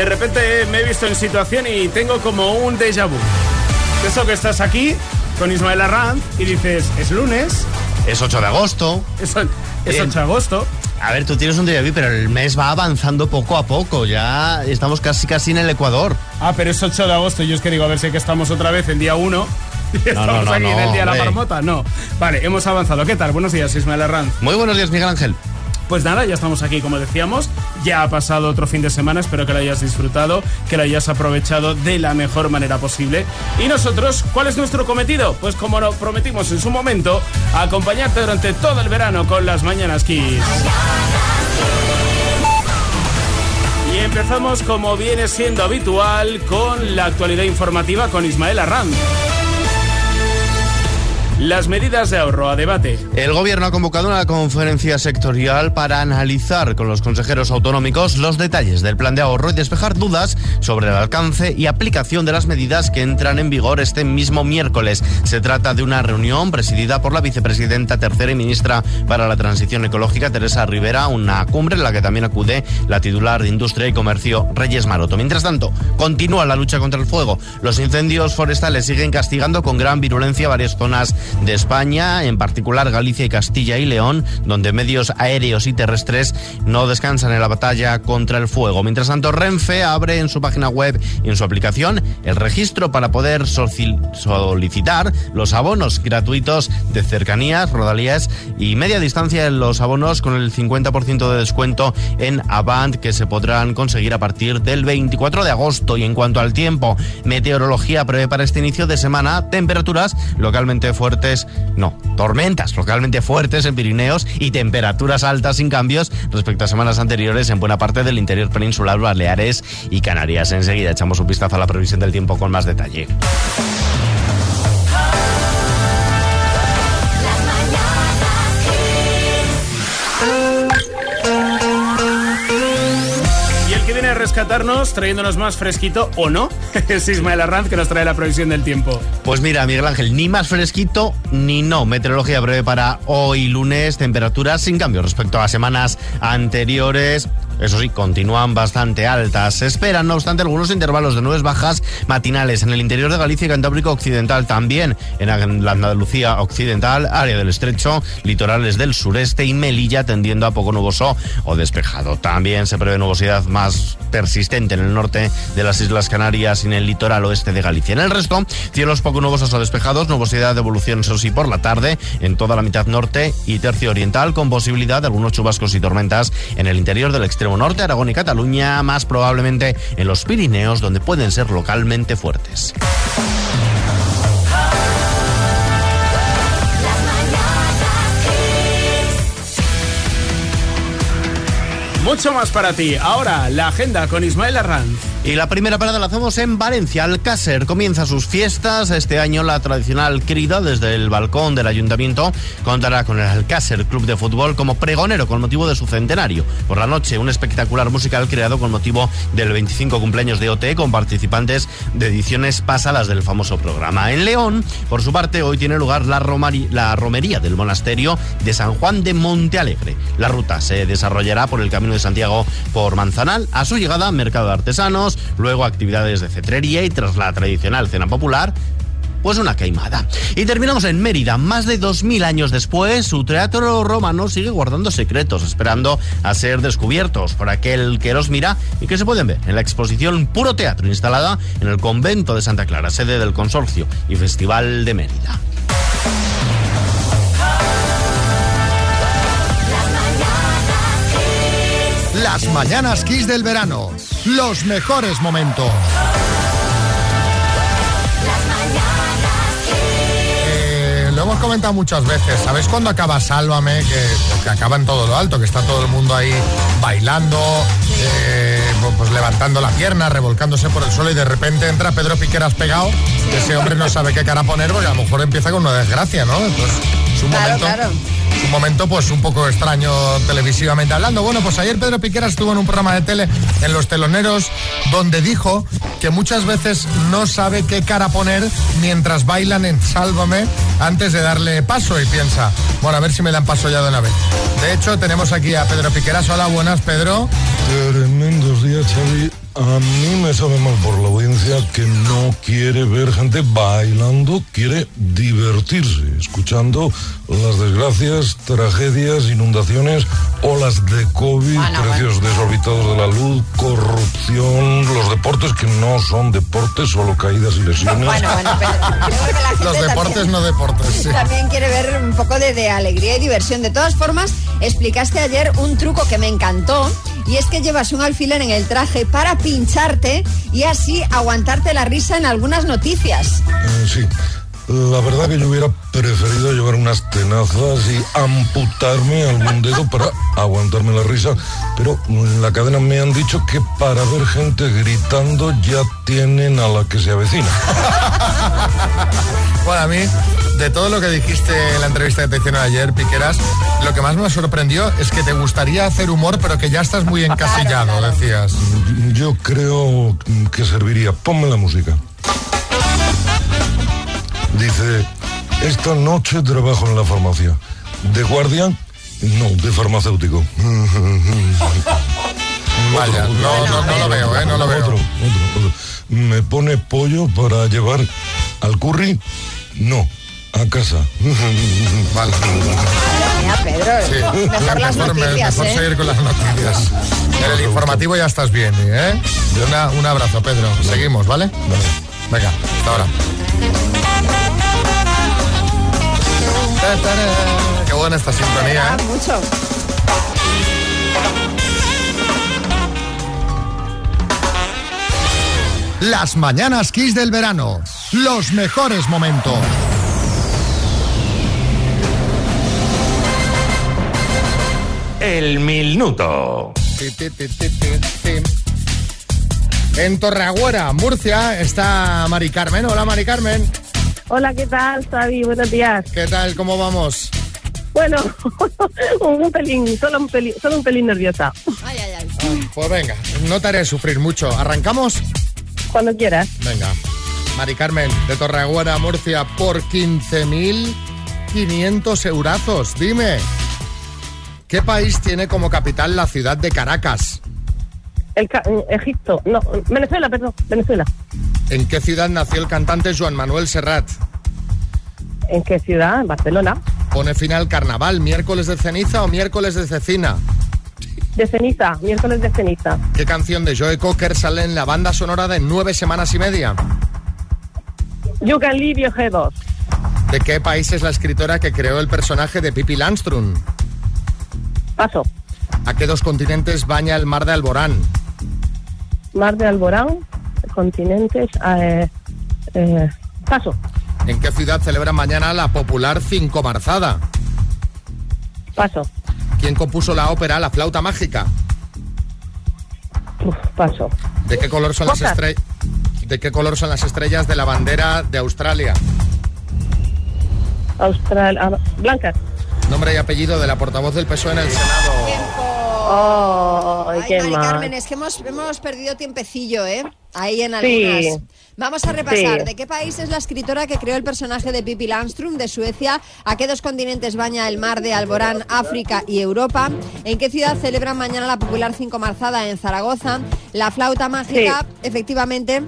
de repente me he visto en situación y tengo como un déjà vu. Eso que estás aquí con Ismael Arranz y dices, es lunes. Es 8 de agosto. Es, es 8 de agosto. A ver, tú tienes un déjà vu, pero el mes va avanzando poco a poco. Ya estamos casi casi en el Ecuador. Ah, pero es 8 de agosto. Yo es que digo, a ver si que estamos otra vez en día 1. ¿Estamos aquí en el día de la marmota? No. Vale, hemos avanzado. ¿Qué tal? Buenos días, Ismael Arranz. Muy buenos días, Miguel Ángel. Pues nada, ya estamos aquí, como decíamos. Ya ha pasado otro fin de semana. Espero que lo hayas disfrutado, que lo hayas aprovechado de la mejor manera posible. Y nosotros, ¿cuál es nuestro cometido? Pues como lo prometimos en su momento, acompañarte durante todo el verano con las Mañanas Kiss. Y empezamos como viene siendo habitual con la actualidad informativa con Ismael Arranz. Las medidas de ahorro a debate. El gobierno ha convocado una conferencia sectorial para analizar con los consejeros autonómicos los detalles del plan de ahorro y despejar dudas sobre el alcance y aplicación de las medidas que entran en vigor este mismo miércoles. Se trata de una reunión presidida por la vicepresidenta tercera y ministra para la transición ecológica, Teresa Rivera, una cumbre en la que también acude la titular de Industria y Comercio, Reyes Maroto. Mientras tanto, continúa la lucha contra el fuego. Los incendios forestales siguen castigando con gran virulencia varias zonas de España, en particular Galicia y Castilla y León, donde medios aéreos y terrestres no descansan en la batalla contra el fuego. Mientras tanto, Renfe abre en su página web y en su aplicación el registro para poder solicitar los abonos gratuitos de cercanías, rodalías y media distancia en los abonos con el 50% de descuento en Avant que se podrán conseguir a partir del 24 de agosto. Y en cuanto al tiempo, meteorología prevé para este inicio de semana temperaturas localmente fuertes no, tormentas localmente fuertes en Pirineos y temperaturas altas sin cambios respecto a semanas anteriores en buena parte del interior peninsular, Baleares y Canarias. Enseguida echamos un vistazo a la previsión del tiempo con más detalle. Rescatarnos trayéndonos más fresquito o no. es Ismael Arranz que nos trae la previsión del tiempo. Pues mira, Miguel Ángel, ni más fresquito ni no. Meteorología breve para hoy lunes, temperaturas sin cambio respecto a semanas anteriores. Eso sí, continúan bastante altas. Se esperan, no obstante, algunos intervalos de nubes bajas matinales en el interior de Galicia y Cantábrico Occidental, también en la Andalucía Occidental, área del Estrecho, litorales del sureste y Melilla tendiendo a poco nuboso o despejado. También se prevé nubosidad más persistente en el norte de las Islas Canarias y en el litoral oeste de Galicia. En el resto, cielos poco nubosos o despejados, nubosidad de evolución, eso sí, por la tarde en toda la mitad norte y tercio oriental, con posibilidad de algunos chubascos y tormentas en el interior del extremo norte, Aragón y Cataluña, más probablemente en los Pirineos, donde pueden ser localmente fuertes. Mucho más para ti. Ahora, la agenda con Ismael Arranz. Y la primera parada la hacemos en Valencia. Alcácer comienza sus fiestas. Este año la tradicional crida desde el balcón del ayuntamiento contará con el Alcácer Club de Fútbol como pregonero con motivo de su centenario. Por la noche, un espectacular musical creado con motivo del 25 cumpleaños de OT con participantes de ediciones pasadas del famoso programa. En León, por su parte, hoy tiene lugar la, la romería del monasterio de San Juan de Monte Alegre. La ruta se desarrollará por el Camino de Santiago por Manzanal. A su llegada, Mercado de Artesanos luego actividades de cetrería y tras la tradicional cena popular, pues una queimada. Y terminamos en Mérida. Más de 2.000 años después, su teatro romano sigue guardando secretos, esperando a ser descubiertos por aquel que los mira y que se pueden ver en la exposición Puro Teatro instalada en el convento de Santa Clara, sede del Consorcio y Festival de Mérida. Las mañanas Kiss del verano. Los mejores momentos. Eh, lo hemos comentado muchas veces. ¿Sabéis cuándo acaba Sálvame? Que, que, acaba en todo lo alto, que está todo el mundo ahí bailando, eh, pues levantando la pierna, revolcándose por el suelo y de repente entra Pedro Piqueras pegado. Ese hombre no sabe qué cara poner porque a lo mejor empieza con una desgracia, ¿no? Es un momento un momento pues un poco extraño televisivamente hablando. Bueno, pues ayer Pedro Piquera estuvo en un programa de tele en Los Teloneros donde dijo que muchas veces no sabe qué cara poner mientras bailan en Sálvame antes de darle paso y piensa, bueno, a ver si me dan paso ya de una vez. De hecho, tenemos aquí a Pedro Piqueras. Hola, buenas, Pedro. Tremendos día, Xavi. A mí me sabe mal por la audiencia que no quiere ver gente bailando, quiere divertirse, escuchando las desgracias, tragedias, inundaciones, olas de COVID, precios desorbitados de la luz, corrupción, los deportes que no son deportes, solo caídas y lesiones. Bueno, bueno, pero creo que la gente Los deportes también, no deportes. sí. también quiere ver un poco de, de alegría y diversión. De todas formas, explicaste ayer un truco que me encantó y es que llevas un alfiler en el traje para pincharte y así aguantarte la risa en algunas noticias. Eh, sí. La verdad que yo hubiera preferido llevar unas tenazas y amputarme algún dedo para aguantarme la risa, pero en la cadena me han dicho que para ver gente gritando ya tienen a la que se avecina. Bueno, a mí, de todo lo que dijiste en la entrevista que te hicieron ayer, Piqueras, lo que más me sorprendió es que te gustaría hacer humor, pero que ya estás muy encasillado, decías. Yo creo que serviría. Ponme la música. Dice, esta noche trabajo en la farmacia. ¿De guardia? No, de farmacéutico. Vaya, no, no, no lo veo, ¿eh? No lo veo. Otro, otro, otro. ¿Me pone pollo para llevar al curry? No, a casa. Vale. Mira, Pedro, Sí. mejor las Mejor, me- noticias, mejor ¿eh? seguir con las noticias. En el informativo ya estás bien, ¿eh? Una- un abrazo, Pedro. Seguimos, ¿vale? Venga, hasta ahora. Qué buena esta sintonía, Ah, ¿eh? mucho. Las mañanas Kiss del verano. Los mejores momentos. El minuto. En Torreagüera, Murcia, está Mari Carmen. Hola, Mari Carmen. Hola, ¿qué tal, Xavi? Buenos días. ¿Qué tal? ¿Cómo vamos? Bueno, un pelín, solo un pelín, solo un pelín nerviosa. Ay, ay, ay. Pues venga, no te haré sufrir mucho. ¿Arrancamos? Cuando quieras. Venga. Mari Carmen, de Torreagüera, Murcia, por 15.500 eurazos. Dime, ¿qué país tiene como capital la ciudad de Caracas? El ca- eh, Egipto, no, Venezuela, perdón, Venezuela. ¿En qué ciudad nació el cantante Joan Manuel Serrat? ¿En qué ciudad? En Barcelona. Pone final carnaval, miércoles de ceniza o miércoles de cecina. De ceniza, miércoles de ceniza. ¿Qué canción de Joe Cocker sale en la banda sonora de nueve semanas y media? You can leave your G2. ¿De qué país es la escritora que creó el personaje de Pippi Landström? Paso. ¿A qué dos continentes baña el mar de Alborán? Mar de Alborán, continentes, eh, eh, paso. ¿En qué ciudad celebra mañana la popular Cinco Marzada? Paso. ¿Quién compuso la ópera La flauta mágica? Uf, paso. ¿De qué color son las estrellas? ¿De qué color son las estrellas de la bandera de Australia? Austral, ah, Blanca. Nombre y apellido de la portavoz del PSOE en el Senado. Tiempo. Oh, Ay, qué Mari mal. Carmen, es que hemos, hemos perdido tiempecillo, ¿eh? Ahí en Sí. algunas. Vamos a repasar. Sí. ¿De qué país es la escritora que creó el personaje de Pippi Landström? ¿De Suecia? ¿A qué dos continentes baña el mar de Alborán, África y Europa? ¿En qué ciudad celebran mañana la popular Cinco Marzada en Zaragoza? La flauta mágica, efectivamente.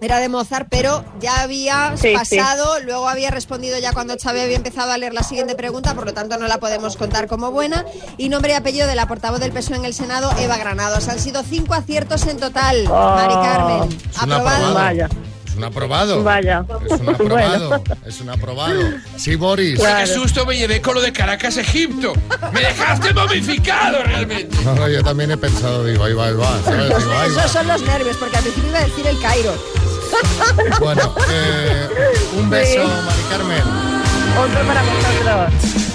Era de Mozart, pero ya había Sí, pasado, luego había respondido ya cuando Xavi había empezado a leer la siguiente pregunta, por lo tanto no la podemos contar como buena. Y nombre y apellido de la portavoz del PSOE en el Senado, Eva Granados. Han sido cinco aciertos en total, Oh. Mari Carmen. Aprobado. Vaya. Es un aprobado. Vaya. Es un aprobado. Bueno. Es un aprobado. Sí, Boris. Claro. Qué susto me llevé con lo de Caracas, Egipto. Me dejaste momificado realmente. No, yo también he pensado, digo, ahí va, ahí va. ¿sabes? Digo, ahí va. Esos son los nervios, porque al principio iba a decir el Cairo. Bueno, eh, un beso, Mari Carmen. Otro para vosotros.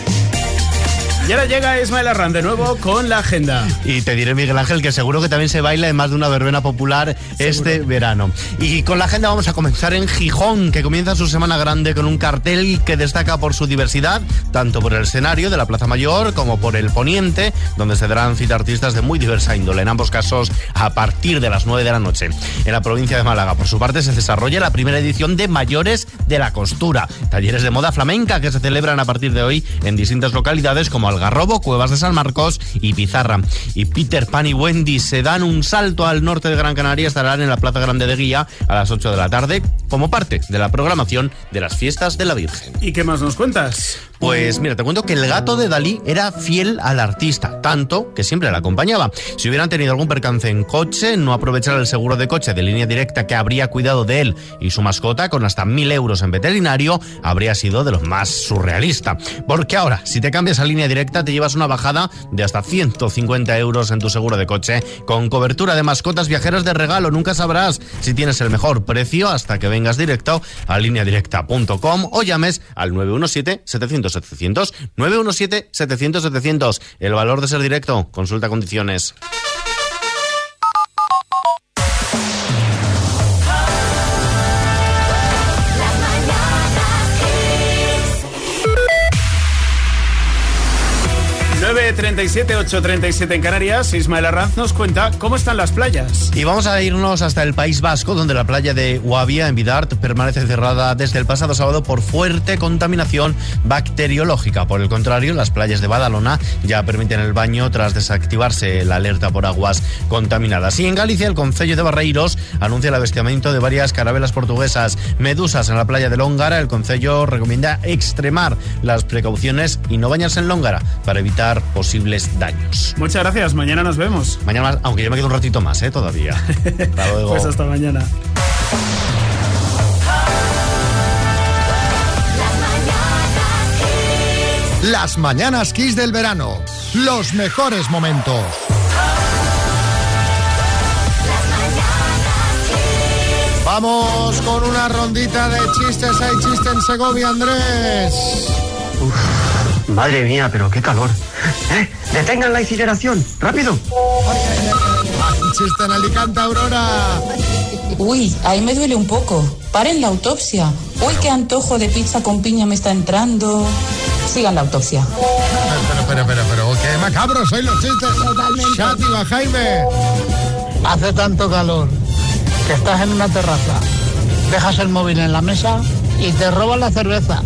Y ahora llega Ismael Arran de nuevo con la agenda. Y te diré, Miguel Ángel, que seguro que también se baila en más de una verbena popular este verano. Y con la agenda vamos a comenzar en Gijón, que comienza su semana grande con un cartel que destaca por su diversidad, tanto por el escenario de la Plaza Mayor como por el Poniente, donde se darán cita artistas de muy diversa índole, en ambos casos a partir de las 9 de la noche. En la provincia de Málaga, por su parte, se desarrolla la primera edición de Mayores de la Costura, talleres de moda flamenca que se celebran a partir de hoy en distintas localidades como Algarrobo, Cuevas de San Marcos y Pizarra. Y Peter Pan y Wendy se dan un salto al norte de Gran Canaria, estarán en la Plaza Grande de Guía a las 8 de la tarde como parte de la programación de las fiestas de la Virgen. ¿Y qué más nos cuentas? Pues mira, te cuento que el gato de Dalí era fiel al artista, tanto que siempre la acompañaba. Si hubieran tenido algún percance en coche, no aprovechar el seguro de coche de línea directa que habría cuidado de él y su mascota con hasta mil euros en veterinario, habría sido de los más surrealista. Porque ahora, si te cambias a línea directa, te llevas una bajada de hasta 150 euros en tu seguro de coche, con cobertura de mascotas viajeras de regalo. Nunca sabrás si tienes el mejor precio hasta que vengas directo a lineadirecta.com o llames al 917 700 700 917 700 700. El valor de ser directo. Consulta condiciones. 9.37, 8.37 en Canarias. Ismael Arranz nos cuenta cómo están las playas. Y vamos a irnos hasta el País Vasco, donde la playa de Guavia, en Vidart, permanece cerrada desde el pasado sábado por fuerte contaminación bacteriológica. Por el contrario, las playas de Badalona ya permiten el baño tras desactivarse la alerta por aguas contaminadas. Y en Galicia, el Concello de Barreiros anuncia el avistamiento de varias carabelas portuguesas medusas en la playa de Lóngara. El Concello recomienda extremar las precauciones y no bañarse en Lóngara para evitar posibles daños. Muchas gracias, mañana nos vemos. Mañana más, aunque yo me quedo un ratito más, ¿eh? Todavía. Hasta luego. Pues hasta mañana. Las mañanas Kiss del verano. Los mejores momentos. Vamos con una rondita de chistes. Hay chiste en Segovia, Andrés. Madre mía, pero qué calor. ¿Eh? ¡Detengan la incineración! ¡Rápido! Hay chiste en Alicante, Aurora. Uy, ahí me duele un poco. Paren la autopsia. Uy, qué antojo de pizza con piña me está entrando. Sigan la autopsia. Pero, pero, pero, pero, qué macabros soy los chistes. Chátiva, Jaime. Hace tanto calor que estás en una terraza, dejas el móvil en la mesa y te roban la cerveza.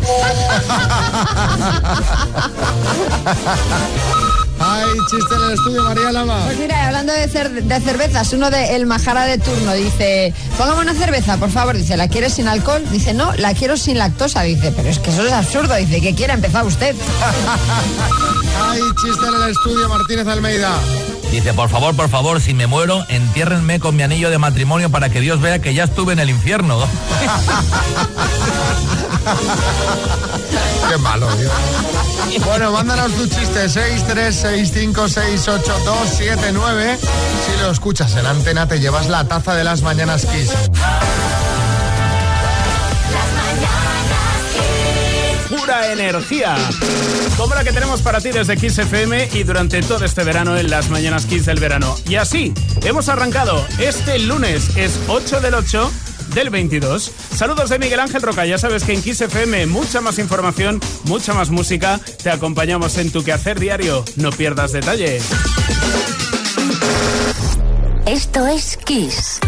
Hay chiste en el estudio, María Lama. Pues mira, hablando de, cer- de cervezas, uno de El Majara de turno dice, póngame una cerveza, por favor. Dice, ¿la quieres sin alcohol? Dice, no, la quiero sin lactosa. Dice, pero es que eso es absurdo. Dice, ¿qué quiere empezar usted? Hay chiste en el estudio, Martínez Almeida. Dice, por favor, por favor, si me muero, entiérrenme con mi anillo de matrimonio para que Dios vea que ya estuve en el infierno. Qué malo, Dios. Bueno, mándanos tu chiste 636568279. Si lo escuchas en antena, te llevas la taza de las mañanas Kiss. Pura energía. Como la que tenemos para ti desde Kiss FM y durante todo este verano en las mañanas Kiss del verano. Y así, hemos arrancado. Este lunes es 8 del 8 del 22. Saludos de Miguel Ángel Roca. Ya sabes que en Kiss FM mucha más información, mucha más música. Te acompañamos en tu quehacer diario. No pierdas detalle. Esto es Kiss.